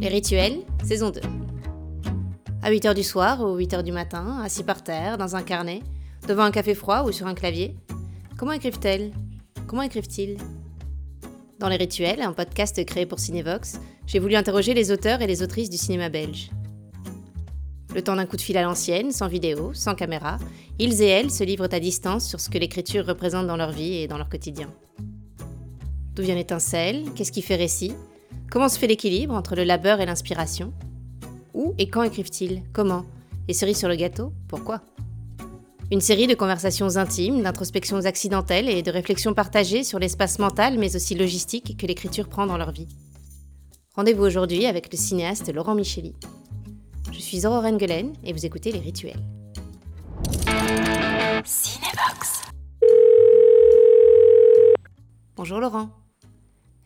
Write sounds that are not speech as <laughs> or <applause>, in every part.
Les rituels, saison 2. À 8h du soir ou 8h du matin, assis par terre, dans un carnet, devant un café froid ou sur un clavier, comment écrivent-elles? Comment écrivent-ils? Dans Les Rituels, un podcast créé pour Cinevox, j'ai voulu interroger les auteurs et les autrices du cinéma belge. Le temps d'un coup de fil à l'ancienne, sans vidéo, sans caméra, ils et elles se livrent à distance sur ce que l'écriture représente dans leur vie et dans leur quotidien. D'où vient l'étincelle? Qu'est-ce qui fait récit? Comment se fait l'équilibre entre le labeur et l'inspiration? Où et quand écrivent-ils? Comment? Et cerise sur le gâteau? Pourquoi? Une série de conversations intimes, d'introspections accidentelles et de réflexions partagées sur l'espace mental mais aussi logistique que l'écriture prend dans leur vie. Rendez-vous aujourd'hui avec le cinéaste Laurent Micheli. Je suis Aurore Engelen et vous écoutez Les Rituels. Cinébox. Bonjour Laurent.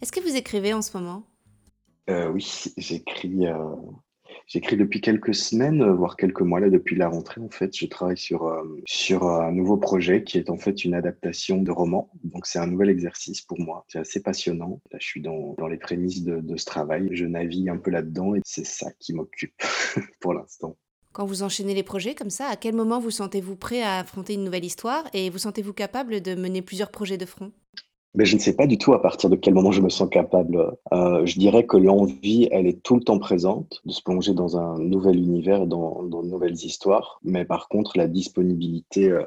Est-ce que vous écrivez en ce moment? Euh, Oui, j'écris euh, j'écris depuis quelques semaines, euh, voire quelques mois là depuis la rentrée en fait. Je travaille sur sur un nouveau projet qui est en fait une adaptation de roman. Donc c'est un nouvel exercice pour moi. C'est assez passionnant. Là, je suis dans, dans les prémices de, de ce travail. Je navigue un peu là-dedans et c'est ça qui m'occupe <laughs> pour l'instant. Quand vous enchaînez les projets comme ça, à quel moment vous sentez-vous prêt à affronter une nouvelle histoire et vous sentez-vous capable de mener plusieurs projets de front? Mais je ne sais pas du tout à partir de quel moment je me sens capable. Euh, je dirais que l'envie, elle est tout le temps présente de se plonger dans un nouvel univers, dans, dans de nouvelles histoires. Mais par contre, la disponibilité euh,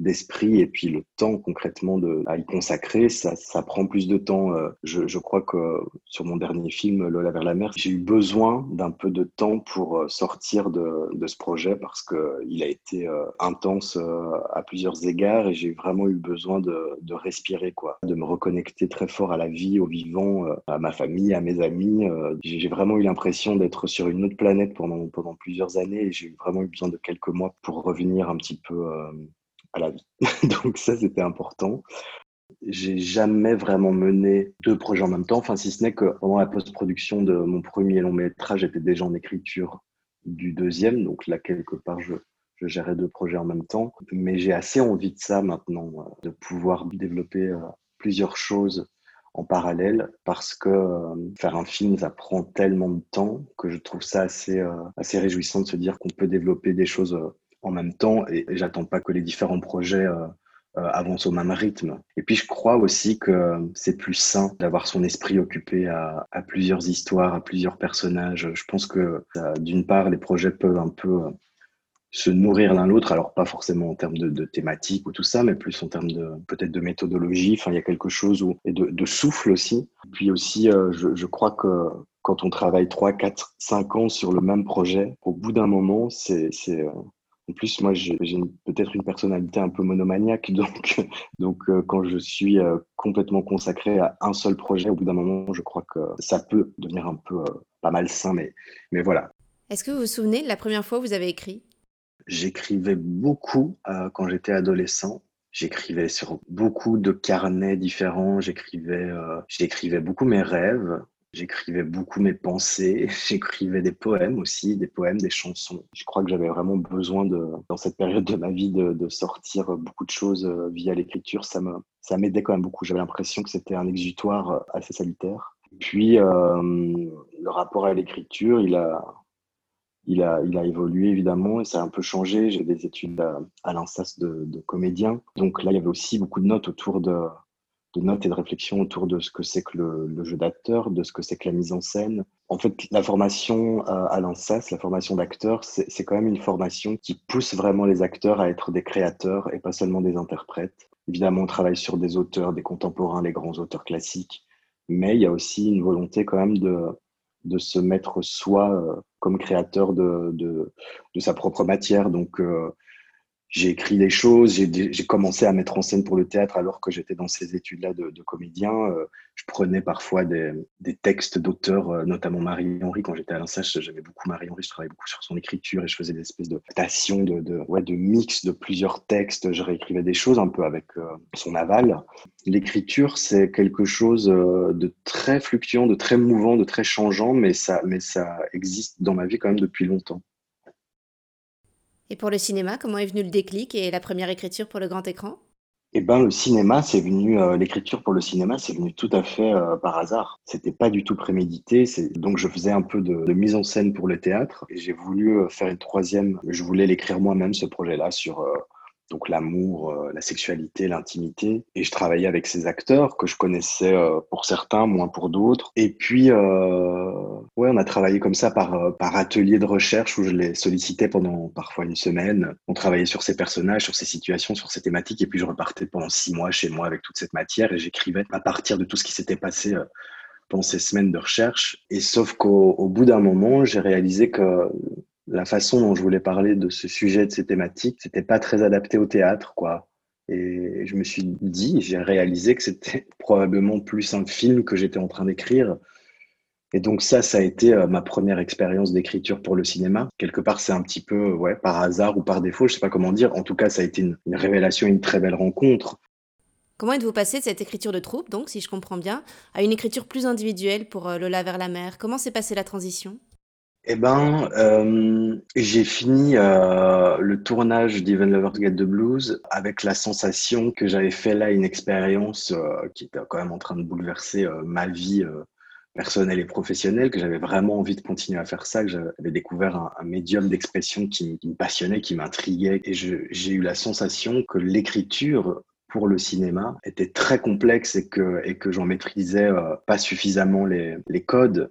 d'esprit et puis le temps concrètement de, à y consacrer, ça, ça prend plus de temps. Euh, je, je crois que sur mon dernier film, Lola vers la mer, j'ai eu besoin d'un peu de temps pour euh, sortir de, de ce projet parce que il a été euh, intense à plusieurs égards et j'ai vraiment eu besoin de, de respirer, quoi, de me reconnecter très fort à la vie, au vivant, à ma famille, à mes amis. J'ai vraiment eu l'impression d'être sur une autre planète pendant, pendant plusieurs années et j'ai vraiment eu besoin de quelques mois pour revenir un petit peu à la vie. <laughs> Donc ça, c'était important. J'ai jamais vraiment mené deux projets en même temps, enfin si ce n'est que pendant la post-production de mon premier long métrage, j'étais déjà en écriture du deuxième, donc là quelque part je, gérais deux projets en même temps. Mais j'ai assez envie de ça maintenant, euh, de pouvoir développer euh, plusieurs choses en parallèle parce que euh, faire un film ça prend tellement de temps que je trouve ça assez assez réjouissant de se dire qu'on peut développer des choses en même temps et, j'attends pas que les différents projets euh, euh, avancent au même rythme. Et puis je crois aussi que c'est plus sain d'avoir son esprit occupé à, plusieurs histoires, à plusieurs personnages. Je pense que euh, d'une part, les projets peuvent un peu se nourrir l'un l'autre, alors pas forcément en termes de, de, thématique ou tout ça, mais plus en termes de peut-être de méthodologie. Enfin, il y a quelque chose où, et de, souffle aussi. Puis aussi, je, je, crois que quand on travaille 3, 4, 5 ans sur le même projet, au bout d'un moment, c'est en plus, moi, j'ai peut-être une personnalité un peu monomaniaque, <laughs> donc, donc euh, quand je suis euh, complètement consacré à un seul projet, au bout d'un moment, je crois que ça peut devenir un peu euh, pas malsain, mais, mais voilà. Est-ce que vous vous souvenez de la première fois où vous avez écrit? J'écrivais beaucoup quand j'étais adolescent. J'écrivais sur beaucoup de carnets différents. J'écrivais, j'écrivais beaucoup mes rêves. J'écrivais beaucoup mes pensées, <laughs> j'écrivais des poèmes aussi, des poèmes, des chansons. Je crois que j'avais vraiment besoin de, dans cette période de ma vie, de, sortir beaucoup de choses euh, via l'écriture. Ça me, ça m'aidait quand même beaucoup. J'avais l'impression que c'était un exutoire euh, assez salutaire. Puis euh, le rapport à l'écriture, il a, il a, il a évolué évidemment et ça a un peu changé. J'ai des études à, à de comédien. Donc là, il y avait aussi beaucoup de notes autour de, de notes et de réflexion autour de ce que c'est que le, jeu d'acteur, de ce que c'est que la mise en scène. En fait, la formation euh, à l'ANSES, la formation d'acteur, c'est quand même une formation qui pousse vraiment les acteurs à être des créateurs et pas seulement des interprètes. Évidemment, on travaille sur des auteurs, des contemporains, les grands auteurs classiques, mais il y a aussi une volonté quand même de, de se mettre soi euh, comme créateur de, de, de, sa propre matière. Donc, euh, j'ai écrit des choses, j'ai commencé à mettre en scène pour le théâtre alors que j'étais dans ces études-là de, comédien. Euh, je prenais parfois des, textes d'auteurs, euh, notamment Marie-Henri. Quand j'étais à l'INSACH, j'avais beaucoup Marie-Henri, je travaillais beaucoup sur son écriture et je faisais des espèces de stations, de, de, ouais, de mix de plusieurs textes. Je réécrivais des choses un peu avec euh, son aval. L'écriture, c'est quelque chose de très fluctuant, de très mouvant, de très changeant, mais ça, mais ça existe dans ma vie quand même depuis longtemps. Et pour le cinéma, comment est venu le déclic et la première écriture pour le grand écran? Eh ben, le cinéma, c'est venu, euh, l'écriture pour le cinéma, c'est venu tout à fait euh, par hasard. C'était pas du tout prémédité. Donc je faisais un peu de, de, mise en scène pour le théâtre et j'ai voulu euh, faire une troisième. Je voulais l'écrire moi-même ce projet-là sur donc l'amour, euh, la sexualité, l'intimité. Et je travaillais avec ces acteurs que je connaissais euh, pour certains, moins pour d'autres. Et puis, euh, ouais, on a travaillé comme ça par, par atelier de recherche où je les sollicitais pendant parfois une semaine. On travaillait sur ces personnages, sur ces situations, sur ces thématiques. Et puis, je repartais pendant six mois chez moi avec toute cette matière et j'écrivais à partir de tout ce qui s'était passé pendant ces semaines de recherche. Et sauf qu'au bout d'un moment, j'ai réalisé que la façon dont je voulais parler de ce sujet, de ces thématiques, c'était pas très adapté au théâtre, quoi. Et je me suis dit, j'ai réalisé que c'était <laughs> probablement plus un film que j'étais en train d'écrire. Et donc ça, ça a été euh, ma première expérience d'écriture pour le cinéma. Quelque part, c'est un petit peu, ouais, par hasard ou par défaut, je sais pas comment dire. En tout cas, ça a été une, une révélation, une très belle rencontre. Comment êtes-vous passé de cette écriture de troupe, donc, si je comprends bien, à une écriture plus individuelle pour euh, Lola vers la mer? Comment s'est passée la transition? Eh ben, euh, j'ai fini euh, le tournage d'Even Lovers Get the Blues avec la sensation que j'avais fait là une expérience euh, qui était quand même en train de bouleverser ma vie personnelle et professionnelle, que j'avais vraiment envie de continuer à faire ça, que j'avais découvert un, médium d'expression qui, me passionnait, qui m'intriguait. Et j'ai eu la sensation que l'écriture pour le cinéma était très complexe et que, et que j'en maîtrisais pas suffisamment les, les codes.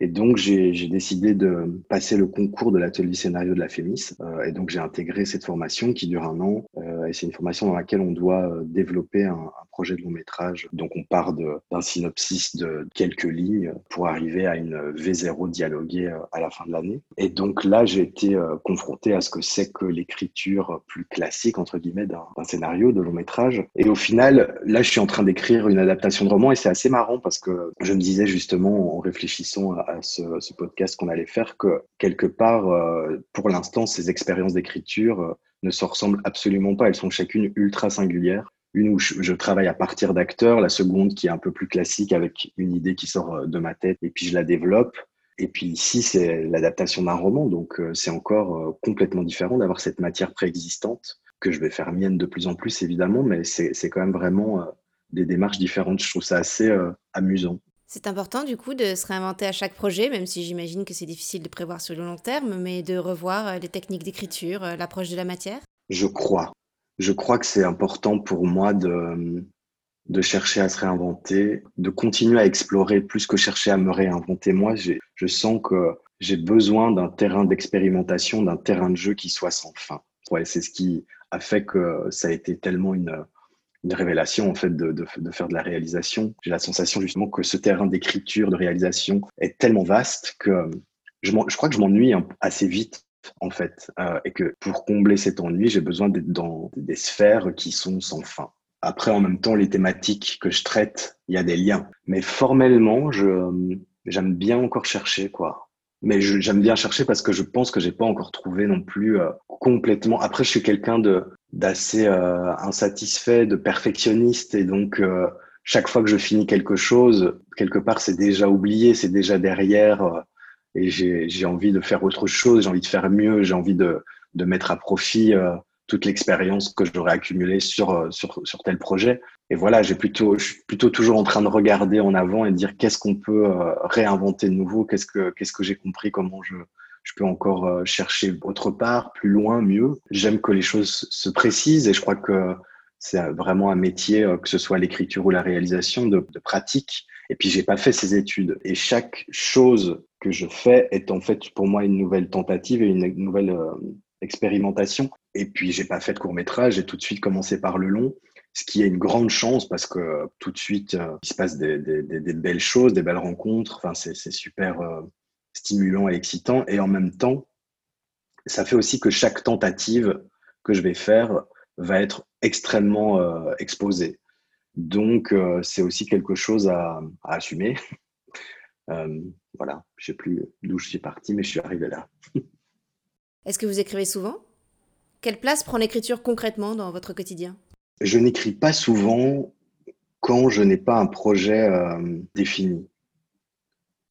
Et donc, j'ai décidé de passer le concours de l'atelier scénario de la FEMIS. Euh, et donc, j'ai intégré cette formation qui dure un an. Euh, et c'est une formation dans laquelle on doit euh, développer un, projet de long métrage. Donc, on part d'un synopsis de quelques lignes pour arriver à une V0 dialoguée euh, à la fin de l'année. Et donc là, j'ai été euh, confronté à ce que c'est que l'écriture plus classique, entre guillemets, d'un scénario de long métrage. Et au final, là, je suis en train d'écrire une adaptation de roman et c'est assez marrant parce que je me disais justement en réfléchissant ce, podcast qu'on allait faire que quelque part, euh, pour l'instant, ces expériences d'écriture euh, ne se ressemblent absolument pas. Elles sont chacune ultra singulières. Une où je, travaille à partir d'acteurs, la seconde qui est un peu plus classique avec une idée qui sort euh, de ma tête et puis je la développe. Et puis ici, c'est l'adaptation d'un roman, donc c'est encore complètement différent d'avoir cette matière préexistante que je vais faire mienne de plus en plus, évidemment, mais c'est quand même vraiment des démarches différentes. Je trouve ça assez amusant. C'est important du coup de se réinventer à chaque projet, même si j'imagine que c'est difficile de prévoir sur le long terme, mais de revoir euh, les techniques d'écriture, euh, l'approche de la matière? Je crois. Je crois que c'est important pour moi de, de chercher à se réinventer, de continuer à explorer plus que chercher à me réinventer. Moi, je sens que j'ai besoin d'un terrain d'expérimentation, d'un terrain de jeu qui soit sans fin. Ouais, c'est ce qui a fait que ça a été tellement une, une révélation en fait de, de, de faire de la réalisation. J'ai la sensation justement que ce terrain d'écriture, de réalisation est tellement vaste que je, je crois que je m'ennuie assez vite en fait euh, et que pour combler cet ennui, j'ai besoin d'être dans des sphères qui sont sans fin. Après, en même temps, les thématiques que je traite, il y a des liens. Mais formellement, je j'aime bien encore chercher quoi. Mais j'aime bien chercher parce que je pense que j'ai pas encore trouvé non plus euh, complètement. Après, je suis quelqu'un de d'assez euh, insatisfait, de perfectionniste, et donc euh, chaque fois que je finis quelque chose, quelque part, c'est déjà oublié, c'est déjà derrière, euh, et j'ai envie de faire autre chose, j'ai envie de faire mieux, j'ai envie de, de mettre à profit toute l'expérience que j'aurais accumulée sur, sur, sur tel projet. Et voilà, j'ai plutôt, je suis plutôt toujours en train de regarder en avant et de dire qu'est-ce qu'on peut réinventer de nouveau, qu'est-ce que, qu'est-ce que j'ai compris, comment je, je peux encore euh, chercher autre part, plus loin, mieux. J'aime que les choses se précisent et je crois que c'est vraiment un métier, euh, que ce soit l'écriture ou la réalisation, de, pratique. Et puis, j'ai pas fait ces études. Et chaque chose que je fais est en fait pour moi une nouvelle tentative et une nouvelle euh, expérimentation. Et puis, j'ai pas fait de court métrage. J'ai tout de suite commencé par le long, ce qui est une grande chance parce que tout de suite, il se passe des, belles choses, des belles rencontres. Enfin, c'est super stimulant et excitant. Et en même temps, ça fait aussi que chaque tentative que je vais faire va être extrêmement euh, exposée. Donc, euh, c'est aussi quelque chose à, assumer. <laughs> euh, voilà, je sais plus d'où je suis parti, mais je suis arrivé là. <laughs> Est-ce que vous écrivez souvent? Quelle place prend l'écriture concrètement dans votre quotidien? Je n'écris pas souvent quand je n'ai pas un projet euh, défini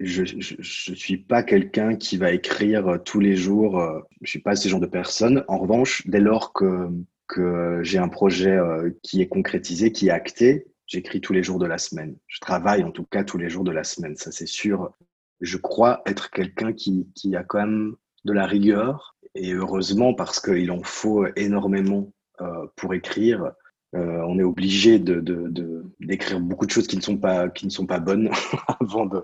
je ne suis pas quelqu'un qui va écrire euh, tous les jours. Euh, je suis pas ce genre de personne. En revanche, dès lors que, que j'ai un projet qui est concrétisé, qui est acté, j'écris tous les jours de la semaine. Je travaille en tout cas tous les jours de la semaine, ça c'est sûr. Je crois être quelqu'un qui, qui a quand même de la rigueur et heureusement parce qu'il en faut énormément euh, pour écrire. Euh, on est obligé de, d'écrire beaucoup de choses qui ne sont pas, qui ne sont pas bonnes <laughs> avant, de,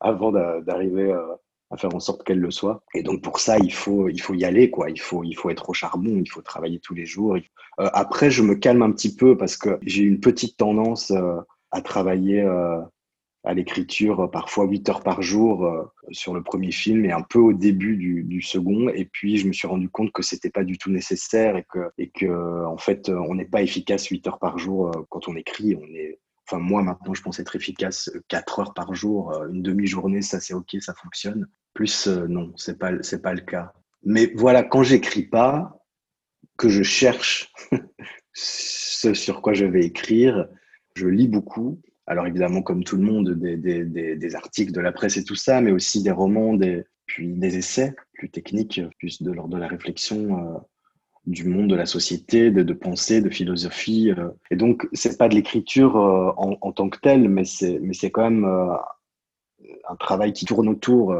avant d'arriver euh, à faire en sorte qu'elles le soient. Et donc pour ça, il faut, il faut y aller, quoi. Il faut, il faut être au charbon, il faut travailler tous les jours. après, je me calme un petit peu parce que j'ai une petite tendance à travailler à l'écriture, parfois 8 heures par jour euh, sur le premier film et un peu au début du, second. Et puis, je me suis rendu compte que c'était pas du tout nécessaire et que, et que en fait, on n'est pas efficace 8 heures par jour euh, quand on écrit. On est, enfin, moi, maintenant, je pense être efficace 4 heures par jour, euh, une demi-journée, ça c'est OK, ça fonctionne. Plus, non, c'est pas, pas le cas. Mais voilà, quand j'écris pas, que je cherche <laughs> ce sur quoi je vais écrire, je lis beaucoup alors évidemment, comme tout le monde, des, des, des, articles de la presse et tout ça, mais aussi des romans, des, puis des essais plus techniques, plus de l'ordre de la réflexion euh, du monde, de la société, de, pensée, de philosophie. Euh. Et donc, c'est pas de l'écriture euh, en, en, tant que telle, mais c'est, mais c'est quand même un travail qui tourne autour.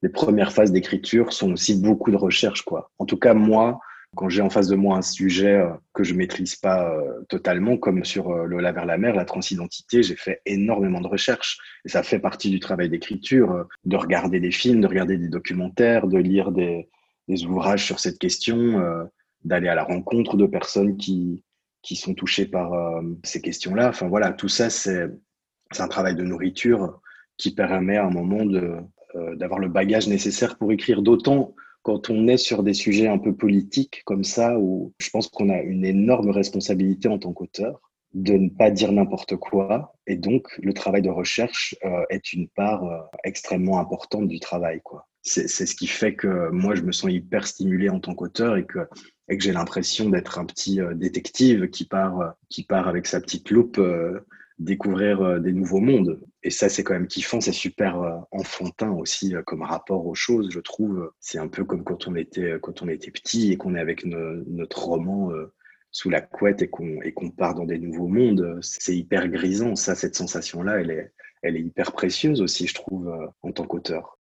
Les premières phases d'écriture sont aussi beaucoup de recherche, quoi. En tout cas, moi, quand j'ai en face de moi un sujet euh, que je maîtrise pas euh, totalement, comme sur euh, le La vers la mer, la transidentité, j'ai fait énormément de recherches. Et ça fait partie du travail d'écriture, de regarder des films, de regarder des documentaires, de lire des, ouvrages sur cette question, d'aller à la rencontre de personnes qui, qui sont touchées par ces questions-là. Enfin voilà, tout ça, c'est un travail de nourriture qui permet à un moment d'avoir le bagage nécessaire pour écrire. D'autant quand on est sur des sujets un peu politiques comme ça, où je pense qu'on a une énorme responsabilité en tant qu'auteur de ne pas dire n'importe quoi. Et donc, le travail de recherche euh, est une part euh, extrêmement importante du travail. quoi. C'est ce qui fait que moi, je me sens hyper stimulé en tant qu'auteur et que, j'ai l'impression d'être un petit euh, détective qui part, qui part avec sa petite loupe découvrir euh, des nouveaux mondes. Et ça, c'est quand même kiffant, c'est super euh, enfantin aussi euh, comme rapport aux choses, je trouve. C'est un peu comme quand on était, quand on était petit et qu'on est avec notre roman sous la couette et qu'on qu'on part dans des nouveaux mondes. C'est hyper grisant, ça, cette sensation-là, elle est, elle est hyper précieuse aussi, je trouve, en tant qu'auteur.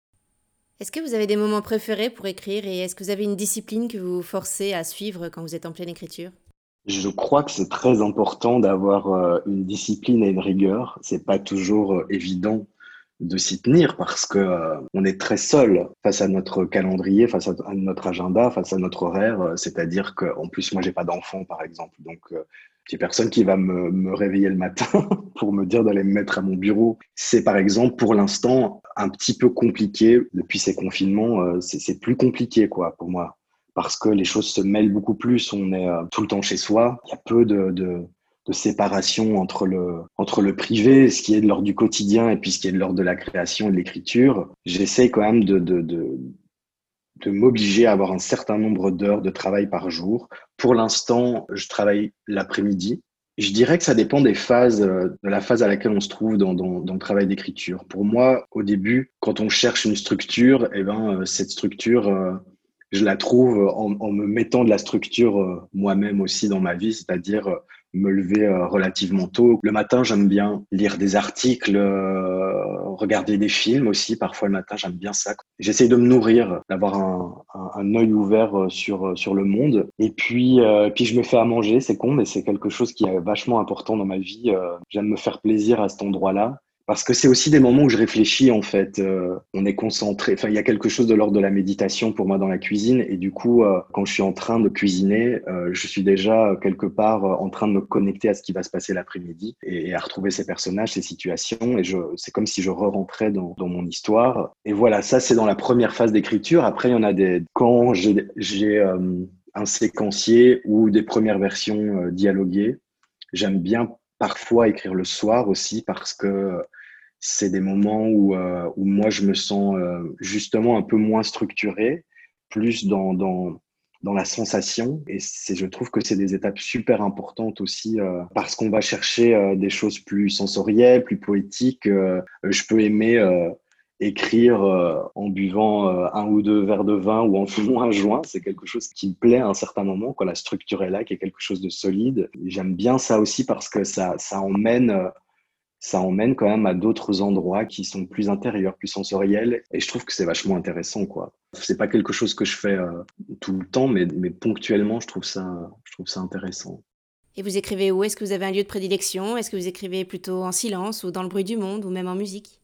Est-ce que vous avez des moments préférés pour écrire et est-ce que vous avez une discipline que vous vous forcez à suivre quand vous êtes en pleine écriture? Je crois que c'est très important d'avoir euh, une discipline et une rigueur. C'est pas toujours euh, évident de s'y tenir parce que euh, on est très seul face à notre calendrier, face à notre agenda, face à notre horaire. C'est-à-dire que, en plus, moi, j'ai pas d'enfant, par exemple, donc j'ai personne qui va me, me réveiller le matin <laughs> pour me dire d'aller me mettre à mon bureau. C'est par exemple pour l'instant un petit peu compliqué depuis ces confinements. c'est plus compliqué quoi pour moi parce que les choses se mêlent beaucoup plus. On est euh, tout le temps chez soi. Il y a peu de, séparation entre le, privé, ce qui est de l'ordre du quotidien, et puis ce qui est de l'ordre de la création et de l'écriture. J'essaie quand même de, m'obliger à avoir un certain nombre d'heures de travail par jour. Pour l'instant, je travaille l'après-midi. Je dirais que ça dépend des phases, euh, de la phase à laquelle on se trouve dans le travail d'écriture. Pour moi, au début, quand on cherche une structure, eh ben, euh, cette structure, je la trouve en, en, me mettant de la structure euh, moi-même aussi dans ma vie, c'est-à-dire euh, me lever euh, relativement tôt. Le matin, j'aime bien lire des articles, regarder des films aussi. Parfois le matin, j'aime bien ça. J'essaie de me nourrir, d'avoir un, un, un, œil ouvert sur sur le monde. Et puis puis je me fais à manger. C'est con, mais c'est quelque chose qui est vachement important dans ma vie. j'aime me faire plaisir à cet endroit-là parce que c'est aussi des moments où je réfléchis en fait. Euh, on est concentré. Enfin, il y a quelque chose de l'ordre de la méditation pour moi dans la cuisine. Et du coup, euh, quand je suis en train de cuisiner, euh, je suis déjà quelque part en train de me connecter à ce qui va se passer l'après-midi et, à retrouver ces personnages, ces situations. Et c'est comme si je re-rentrais dans, dans, mon histoire. Et voilà, ça c'est dans la première phase d'écriture. Après, il y en a des quand j'ai un séquencier ou des premières versions dialoguées. J'aime bien parfois écrire le soir aussi parce que c'est des moments où, euh, où moi je me sens euh, justement un peu moins structuré, plus dans, dans, dans la sensation. Et je trouve que c'est des étapes super importantes aussi euh, parce qu'on va chercher des choses plus sensorielles, plus poétiques. je peux aimer écrire en buvant un ou deux verres de vin ou en fumant un joint, c'est quelque chose qui me plaît à un certain moment, quand la structure est là, qui est quelque chose de solide. J'aime bien ça aussi parce que ça, ça emmène ça emmène quand même à d'autres endroits qui sont plus intérieurs, plus sensoriels. Et je trouve que c'est vachement intéressant, quoi. C'est pas quelque chose que je fais euh, tout le temps, mais, mais ponctuellement, je trouve ça, je trouve ça intéressant. Et vous écrivez où? Est-ce que vous avez un lieu de prédilection? Est-ce que vous écrivez plutôt en silence ou dans le bruit du monde ou même en musique?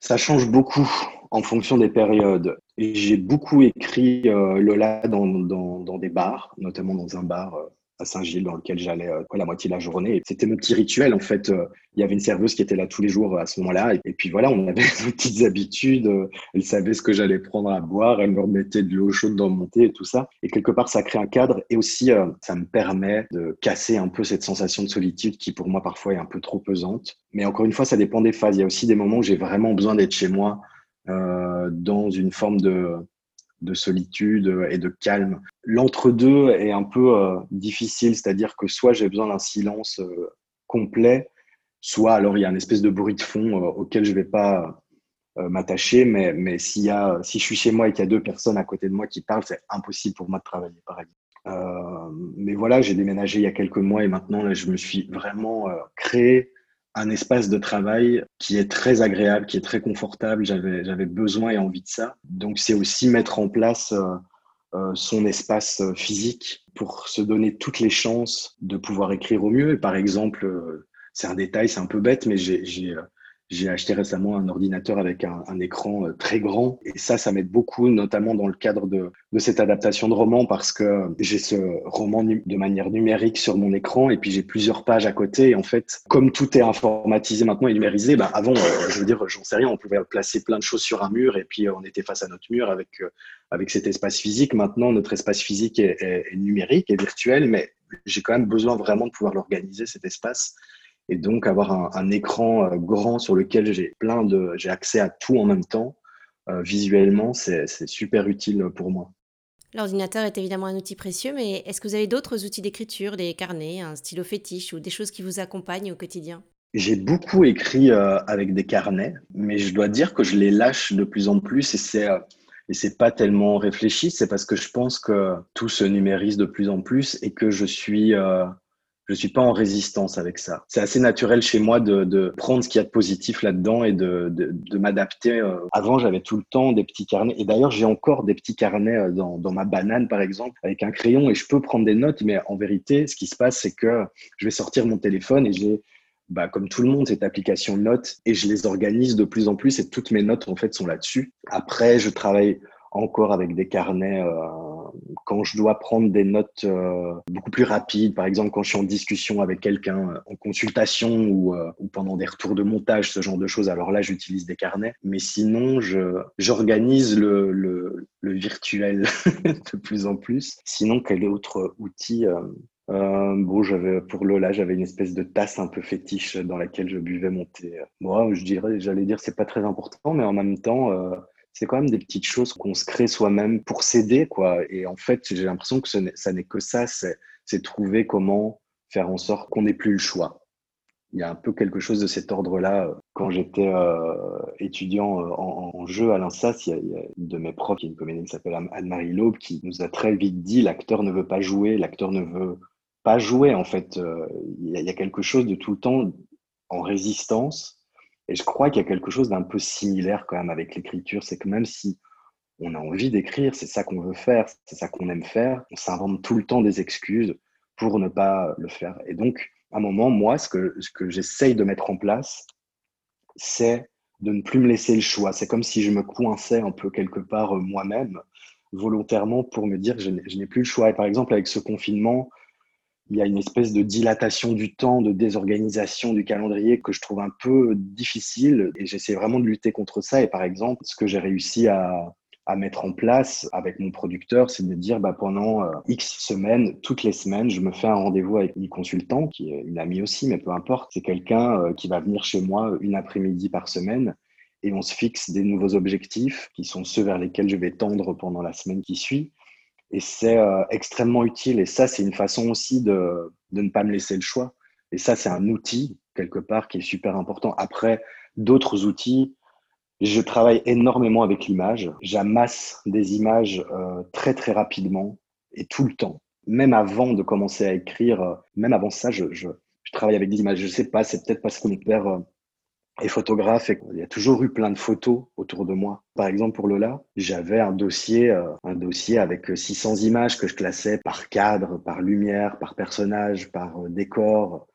Ça change beaucoup en fonction des périodes. J'ai beaucoup écrit euh, Lola dans, dans, dans, des bars, notamment dans un bar euh, Saint-Gilles dans lequel j'allais euh, la moitié de la journée. C'était mon petit rituel en fait. Euh, il y avait une serveuse qui était là tous les jours euh, à ce moment-là. Et, puis voilà, on avait <laughs> nos petites habitudes. Elle savait ce que j'allais prendre à boire. Elle me remettait de l'eau chaude dans mon thé et tout ça. Et quelque part, ça crée un cadre. Et aussi, ça me permet de casser un peu cette sensation de solitude qui pour moi parfois est un peu trop pesante. Mais encore une fois, ça dépend des phases. Il y a aussi des moments où j'ai vraiment besoin d'être chez moi dans une forme de de solitude et de calme. L'entre-deux est un peu euh, difficile, c'est-à-dire que soit j'ai besoin d'un silence euh, complet, soit alors il y a une espèce de bruit de fond euh, auquel je ne vais pas m'attacher, mais, mais s'il y a, si je suis chez moi et qu'il y a deux personnes à côté de moi qui parlent, c'est impossible pour moi de travailler, par exemple. mais voilà, j'ai déménagé il y a quelques mois et maintenant, je me suis vraiment créé un espace de travail qui est très agréable, qui est très confortable. J'avais, j'avais besoin et envie de ça. Donc, c'est aussi mettre en place euh, euh, son espace euh, physique pour se donner toutes les chances de pouvoir écrire au mieux. Et par exemple, c'est un détail, c'est un peu bête, mais j'ai, j'ai j'ai acheté récemment un ordinateur avec un, écran euh, très grand et ça, ça m'aide beaucoup, notamment dans le cadre de, cette adaptation de roman parce que j'ai ce roman de manière numérique sur mon écran et puis j'ai plusieurs pages à côté. Et en fait, comme tout est informatisé maintenant et numérisé, bah avant, euh, je veux dire, j'en sais rien, on pouvait placer plein de choses sur un mur et puis euh, on était face à notre mur avec, avec cet espace physique. Maintenant, notre espace physique est, est numérique et virtuel, mais j'ai quand même besoin vraiment de pouvoir l'organiser, cet espace et donc avoir un, écran euh, grand sur lequel j'ai plein de j'ai accès à tout en même temps euh, visuellement c'est super utile pour moi. L'ordinateur est évidemment un outil précieux, mais est-ce que vous avez d'autres outils d'écriture, des carnets, un stylo fétiche ou des choses qui vous accompagnent au quotidien? J'ai beaucoup écrit euh, avec des carnets, mais je dois dire que je les lâche de plus en plus et c'est et c'est pas tellement réfléchi, c'est parce que je pense que tout se numérise de plus en plus et que je suis je suis pas en résistance avec ça. C'est assez naturel chez moi de, de prendre ce qu'il y a de positif là-dedans et de, de, de m'adapter. Euh. Avant, j'avais tout le temps des petits carnets. Et d'ailleurs, j'ai encore des petits carnets euh, dans, dans ma banane, par exemple, avec un crayon et je peux prendre des notes. Mais en vérité, ce qui se passe, c'est que je vais sortir mon téléphone et j'ai bah, comme tout le monde, cette application notes et je les organise de plus en plus et toutes mes notes en fait sont là-dessus. Après, je travaille encore avec des carnets euh, quand je dois prendre des notes euh, beaucoup plus rapides, par exemple quand je suis en discussion avec quelqu'un euh, en consultation ou, ou, pendant des retours de montage, ce genre de choses, alors là j'utilise des carnets. Mais sinon, j'organise le, le, virtuel <laughs> de plus en plus. Sinon, quel autre outil euh, bon, j'avais pour Lola, j'avais une espèce de tasse un peu fétiche dans laquelle je buvais mon thé. Moi, je dirais, j'allais dire, c'est pas très important, mais en même temps, euh, c'est quand même des petites choses qu'on se crée soi-même pour s'aider, quoi. Et en fait, j'ai l'impression que ça n'est que ça, c'est trouver comment faire en sorte qu'on n'ait plus le choix. Il y a un peu quelque chose de cet ordre-là. Quand j'étais euh, étudiant euh, en, jeu à l'INSAS, il, y, a, une de mes profs, qui est une comédienne qui s'appelle Anne-Marie Laube, qui nous a très vite dit l'acteur ne veut pas jouer, l'acteur ne veut pas jouer. En fait, euh, il y a quelque chose de tout le temps en résistance et je crois qu'il y a quelque chose d'un peu similaire quand même avec l'écriture, c'est que même si on a envie d'écrire, c'est ça qu'on veut faire, c'est ça qu'on aime faire, on s'invente tout le temps des excuses pour ne pas le faire. Et donc, à un moment, moi, ce que, j'essaye de mettre en place, c'est de ne plus me laisser le choix. C'est comme si je me coinçais un peu quelque part euh, moi-même, volontairement, pour me dire que je n'ai plus le choix. Et par exemple, avec ce confinement, il y a une espèce de dilatation du temps, de désorganisation du calendrier que je trouve un peu difficile et j'essaie vraiment de lutter contre ça. Et par exemple, ce que j'ai réussi à, mettre en place avec mon producteur, c'est de dire bah, pendant euh, X semaines, toutes les semaines, je me fais un rendez-vous avec une consultante, qui est une amie aussi, mais peu importe. C'est quelqu'un euh, qui va venir chez moi une après-midi par semaine et on se fixe des nouveaux objectifs qui sont ceux vers lesquels je vais tendre pendant la semaine qui suit. Et c'est euh, extrêmement utile. Et ça, c'est une façon aussi de, de, ne pas me laisser le choix. Et ça, c'est un outil, quelque part, qui est super important. Après, d'autres outils, Je travaille énormément avec l'image. J'amasse des images euh, très très rapidement et tout le temps. Même avant de commencer à écrire, euh, même avant ça, je, je, travaille avec des images. Je sais pas, c'est peut-être parce que mon père euh, est photographe et il y a toujours eu plein de photos autour de moi. Par exemple, pour Lola, j'avais un dossier, euh, un dossier avec 600 images que je classais par cadre, par lumière, par personnage, par euh, décor,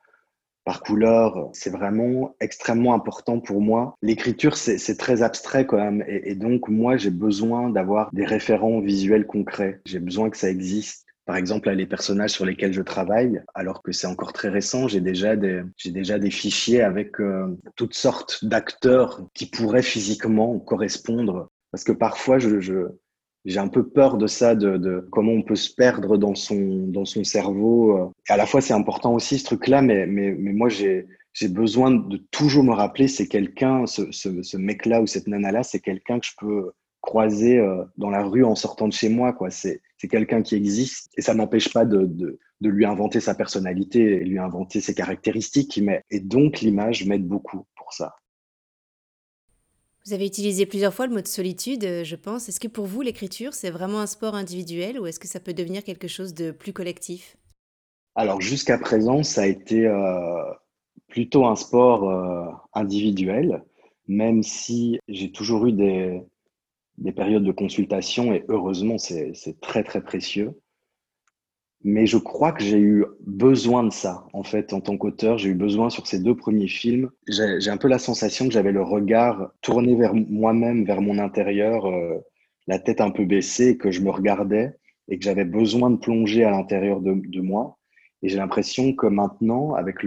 par couleur. C'est vraiment extrêmement important pour moi. L'écriture, c'est très abstrait quand même. Et, et donc, moi, j'ai besoin d'avoir des référents visuels concrets. J'ai besoin que ça existe. Par exemple, les personnages sur lesquels je travaille, alors que c'est encore très récent, j'ai déjà des, fichiers avec euh, toutes sortes d'acteurs qui pourraient physiquement correspondre. Parce que parfois, je, j'ai un peu peur de ça, de, comment on peut se perdre dans son, cerveau. Et à la fois, c'est important aussi ce truc-là, mais, moi, j'ai, besoin de toujours me rappeler, c'est quelqu'un, ce, ce mec-là ou cette nana-là, c'est quelqu'un que je peux croiser euh, dans la rue en sortant de chez moi. Quoi. C'est, c'est quelqu'un qui existe et ça n'empêche pas de, de, de, lui inventer sa personnalité et lui inventer ses caractéristiques. Mais, et donc l'image m'aide beaucoup pour ça. Vous avez utilisé plusieurs fois le mot de solitude, euh, je pense. Est-ce que pour vous, l'écriture, c'est vraiment un sport individuel ou est-ce que ça peut devenir quelque chose de plus collectif? Alors jusqu'à présent, ça a été euh, plutôt un sport euh, individuel, même si j'ai toujours eu des, des périodes de consultation et heureusement, c'est très, très précieux. Mais je crois que j'ai eu besoin de ça, en fait, en tant qu'auteur. J'ai eu besoin sur ces deux premiers films. J'ai un peu la sensation que j'avais le regard tourné vers moi-même, vers mon intérieur, euh, la tête un peu baissée, que je me regardais et que j'avais besoin de plonger à l'intérieur de, de, moi. Et j'ai l'impression que maintenant, avec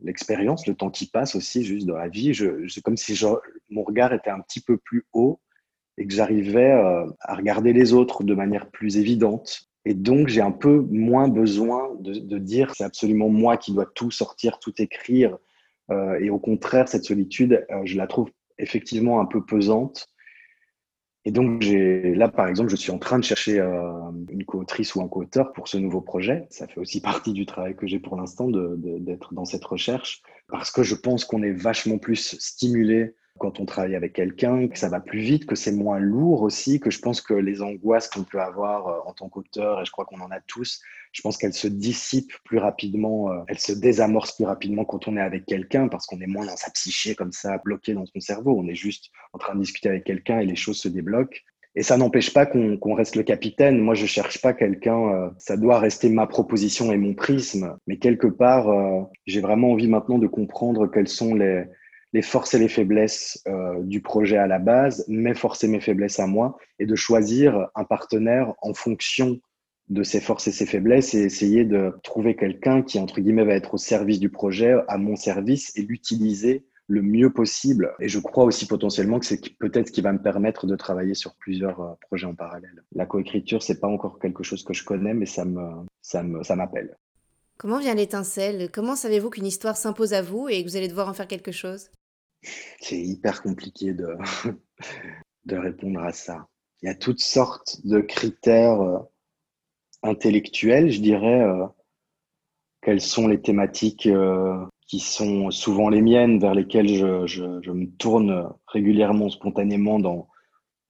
l'expérience, le, temps qui passe aussi, juste dans la vie, c'est comme si je, mon regard était un petit peu plus haut et que j'arrivais euh, à regarder les autres de manière plus évidente. Et donc, j'ai un peu moins besoin de, dire c'est absolument moi qui dois tout sortir, tout écrire. Euh, et au contraire, cette solitude, euh, je la trouve effectivement un peu pesante. Et donc, là, par exemple, je suis en train de chercher une co-autrice ou un co-auteur pour ce nouveau projet. Ça fait aussi partie du travail que j'ai pour l'instant d'être dans cette recherche, parce que je pense qu'on est vachement plus stimulé quand on travaille avec quelqu'un, que ça va plus vite, que c'est moins lourd aussi, que je pense que les angoisses qu'on peut avoir euh, en tant qu'auteur, et je crois qu'on en a tous, je pense qu'elles se dissipent plus rapidement, euh, elles se désamorcent plus rapidement quand on est avec quelqu'un, parce qu'on est moins dans sa psyché comme ça, bloqué dans son cerveau. On est juste en train de discuter avec quelqu'un et les choses se débloquent. Et ça n'empêche pas qu'on qu reste le capitaine. Moi, je cherche pas quelqu'un. Euh, ça doit rester ma proposition et mon prisme. Mais quelque part, j'ai vraiment envie maintenant de comprendre quels sont les, les forces et les faiblesses euh, du projet à la base, mes forces et mes faiblesses à moi, et de choisir un partenaire en fonction de ses forces et ses faiblesses et essayer de trouver quelqu'un qui, entre guillemets, va être au service du projet, à mon service, et l'utiliser le mieux possible. Et je crois aussi potentiellement que c'est peut-être ce qui va me permettre de travailler sur plusieurs euh, projets en parallèle. La coécriture, c'est pas encore quelque chose que je connais, mais ça me, ça me, ça m'appelle. Comment vient l'étincelle? Comment savez-vous qu'une histoire s'impose à vous et que vous allez devoir en faire quelque chose? C'est hyper compliqué de, <laughs> de répondre à ça. Il y a toutes sortes de critères euh, intellectuels, je dirais. Euh, quelles sont les thématiques euh, qui sont souvent les miennes, vers lesquelles je, je, me tourne régulièrement, spontanément dans,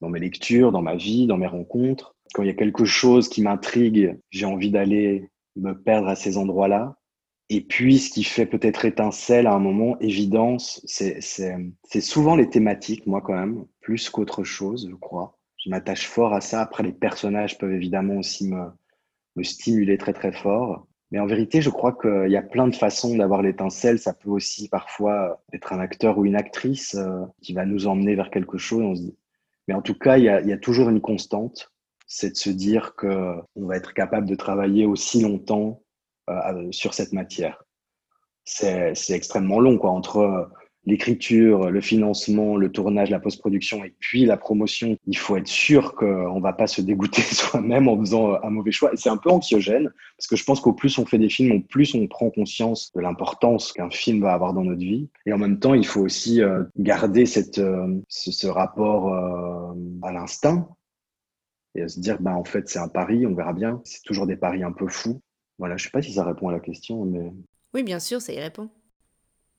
dans mes lectures, dans ma vie, dans mes rencontres. Quand il y a quelque chose qui m'intrigue, j'ai envie d'aller me perdre à ces endroits-là. Et puis, ce qui fait peut-être étincelle à un moment, évidence, c'est souvent les thématiques, moi quand même, plus qu'autre chose, je crois. Je m'attache fort à ça. Après, les personnages peuvent évidemment aussi me, me stimuler très très fort. Mais en vérité, je crois qu'il y a plein de façons d'avoir l'étincelle. Ça peut aussi parfois être un acteur ou une actrice euh, qui va nous emmener vers quelque chose. Mais en tout cas, il y a, il y a toujours une constante c'est de se dire qu'on va être capable de travailler aussi longtemps euh, sur cette matière. C'est extrêmement long, quoi, entre l'écriture, le financement, le tournage, la post-production et puis la promotion. Il faut être sûr qu'on va pas se dégoûter <laughs> soi-même en faisant un mauvais choix. Et c'est un peu anxiogène parce que je pense qu'au plus on fait des films, au plus on prend conscience de l'importance qu'un film va avoir dans notre vie. Et en même temps, il faut aussi euh, garder cette, euh, ce, ce, rapport à l'instinct et se dire, bah, en fait, c'est un pari, on verra bien. C'est toujours des paris un peu fous. Voilà, je sais pas si ça répond à la question, mais. Oui, bien sûr, ça y répond.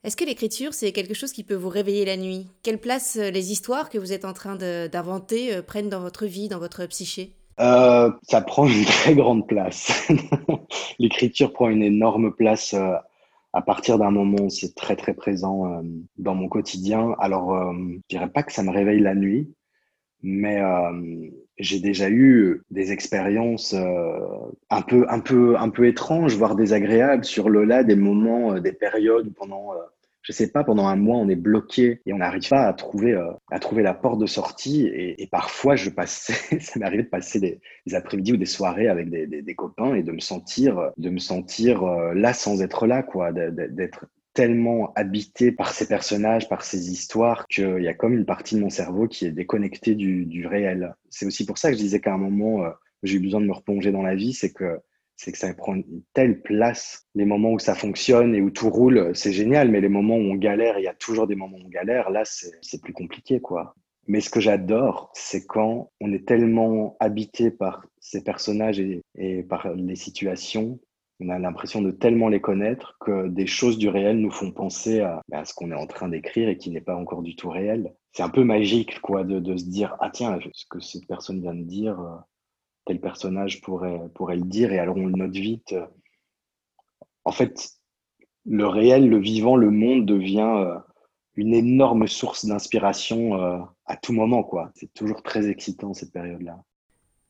Est-ce que l'écriture, c'est quelque chose qui peut vous réveiller la nuit? Quelle place euh, les histoires que vous êtes en train d'inventer euh, prennent dans votre vie, dans votre psyché? Euh, Ça prend une très grande place. <laughs> l'écriture prend une énorme place à partir d'un moment où c'est très très présent dans mon quotidien. Alors, je dirais pas que ça me réveille la nuit, mais j'ai déjà eu des expériences un peu un peu un peu étranges, voire désagréables sur le là des moments, des périodes pendant je sais pas, pendant un mois, on est bloqué et on n'arrive pas à trouver, euh, à trouver la porte de sortie. Et, parfois, je passais, <laughs> ça m'est arrivé de passer des, après-midi ou des soirées avec des, des, copains et de me sentir, de me sentir euh, là sans être là, quoi, d'être tellement habité par ces personnages, par ces histoires, qu'il y a comme une partie de mon cerveau qui est déconnectée du, réel. C'est aussi pour ça que je disais qu'à un moment, euh, j'ai eu besoin de me replonger dans la vie, c'est que c'est que ça prend une telle place. Les moments où ça fonctionne et où tout roule, c'est génial, mais les moments où on galère, il y a toujours des moments où on galère, là, c'est plus compliqué, quoi. Mais ce que j'adore, c'est quand on est tellement habité par ces personnages et, par les situations, on a l'impression de tellement les connaître que des choses du réel nous font penser à, à ce qu'on est en train d'écrire et qui n'est pas encore du tout réel. C'est un peu magique, quoi, de, de, se dire, ah tiens, ce que cette personne vient de dire, euh, tel personnage pourrait, pourrait le dire, et alors on le note vite. En fait, le réel, le vivant, le monde devient euh, une énorme source d'inspiration euh, à tout moment, quoi. C'est toujours très excitant cette période-là.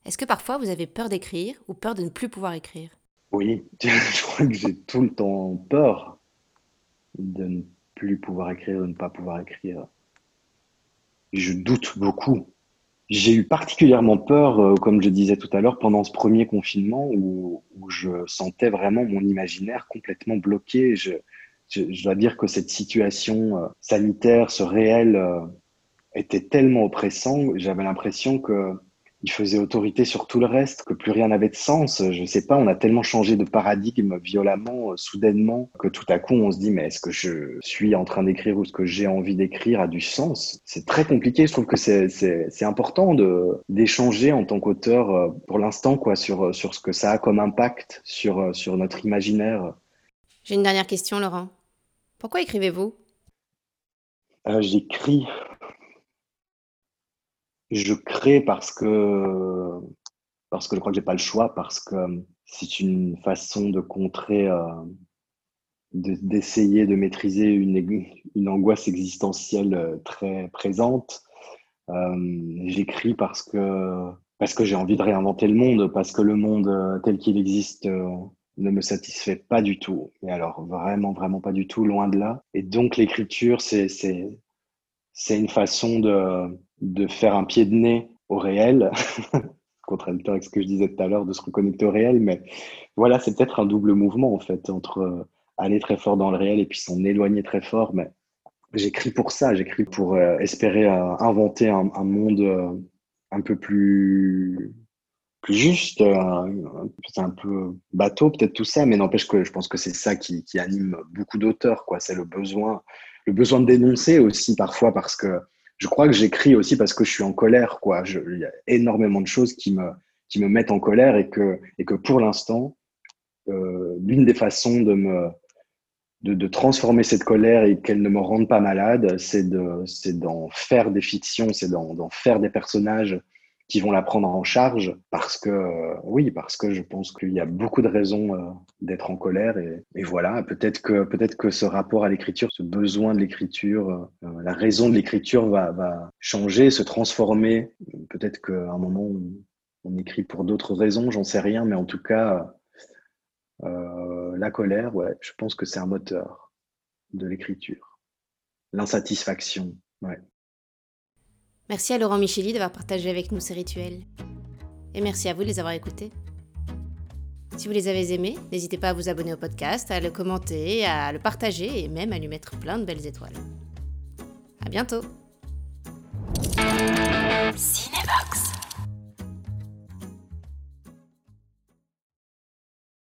Est-ce que parfois vous avez peur d'écrire ou peur de ne plus pouvoir écrire? Oui, <laughs> je crois que j'ai tout le temps peur de ne plus pouvoir écrire, de ne pas pouvoir écrire. Je doute beaucoup j'ai eu particulièrement peur, euh, comme je disais tout à l'heure, pendant ce premier confinement où, je sentais vraiment mon imaginaire complètement bloqué. Je dois dire que cette situation euh, sanitaire, ce réel, euh, était tellement oppressant. J'avais l'impression que il faisait autorité sur tout le reste, que plus rien n'avait de sens. Je sais pas, on a tellement changé de paradigme violemment, euh, soudainement, que tout à coup on se dit mais est-ce que je suis en train d'écrire ou ce que j'ai envie d'écrire a du sens? C'est très compliqué. Je trouve que c'est important de d'échanger en tant qu'auteur euh, pour l'instant quoi sur sur ce que ça a comme impact sur euh, sur notre imaginaire. J'ai une dernière question, Laurent. Pourquoi écrivez-vous? J'écris je crée parce que, parce que je crois que j'ai pas le choix, parce que c'est une façon de contrer, euh, d'essayer de, maîtriser une, une angoisse existentielle euh, très présente. Euh, J'écris parce que, parce que j'ai envie de réinventer le monde, parce que le monde euh, tel qu'il existe ne me satisfait pas du tout. Et alors, vraiment, vraiment pas du tout, loin de là. Et donc, l'écriture, c'est une façon de, de faire un pied de nez au réel, <laughs> contradictoire avec ce que je disais tout à l'heure, de se reconnecter au réel, mais voilà, c'est peut-être un double mouvement en fait, entre euh, aller très fort dans le réel et puis s'en éloigner très fort, mais j'écris pour ça, j'écris pour euh, espérer euh, inventer un, monde un peu plus plus juste, c'est un peu bateau peut-être tout ça, mais n'empêche que je pense que c'est ça qui, qui anime beaucoup d'auteurs, quoi. C'est le besoin, le besoin de dénoncer aussi parfois parce que je crois que j'écris aussi parce que je suis en colère, quoi. il y a énormément de choses qui me, qui me mettent en colère et que, et que pour l'instant, euh, l'une des façons de me, de, de, transformer cette colère et qu'elle ne me rende pas malade, c'est de, c'est d'en faire des fictions, c'est d'en, faire des personnages qui vont la prendre en charge parce que euh, oui parce que je pense qu'il y a beaucoup de raisons euh, d'être en colère et, et voilà. Peut-être que peut-être que ce rapport à l'écriture ce besoin de l'écriture euh, la raison de l'écriture va, va changer se transformer. Peut-être qu'à un moment on, on écrit pour d'autres raisons j'en sais rien mais en tout cas la colère ouais je pense que c'est un moteur de l'écriture. L'insatisfaction ouais Merci à Laurent Micheli d'avoir partagé avec nous ces rituels. Et merci à vous de les avoir écoutés. Si vous les avez aimés, n'hésitez pas à vous abonner au podcast, à le commenter, à le partager et même à lui mettre plein de belles étoiles. À bientôt!